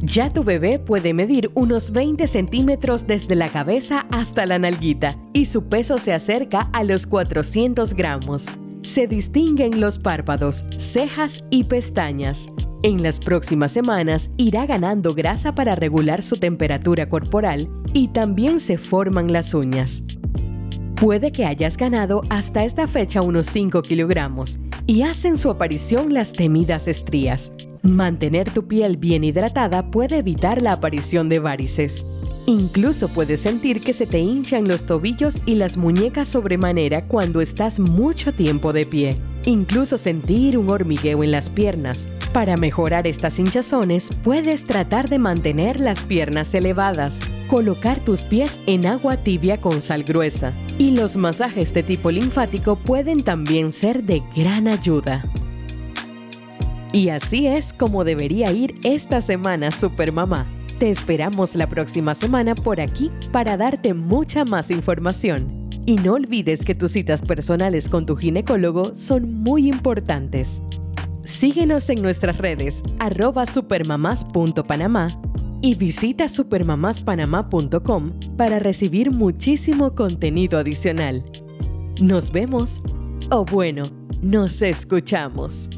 Ya tu bebé puede medir unos 20 centímetros desde la cabeza hasta la nalguita y su peso se acerca a los 400 gramos. Se distinguen los párpados, cejas y pestañas. En las próximas semanas irá ganando grasa para regular su temperatura corporal y también se forman las uñas. Puede que hayas ganado hasta esta fecha unos 5 kilogramos y hacen su aparición las temidas estrías. Mantener tu piel bien hidratada puede evitar la aparición de varices. Incluso puedes sentir que se te hinchan los tobillos y las muñecas sobremanera cuando estás mucho tiempo de pie. Incluso sentir un hormigueo en las piernas. Para mejorar estas hinchazones, puedes tratar de mantener las piernas elevadas, colocar tus pies en agua tibia con sal gruesa. Y los masajes de tipo linfático pueden también ser de gran ayuda. Y así es como debería ir esta semana Supermamá. Te esperamos la próxima semana por aquí para darte mucha más información. Y no olvides que tus citas personales con tu ginecólogo son muy importantes. Síguenos en nuestras redes arroba supermamás.panamá y visita supermamáspanamá.com para recibir muchísimo contenido adicional. Nos vemos o bueno, nos escuchamos.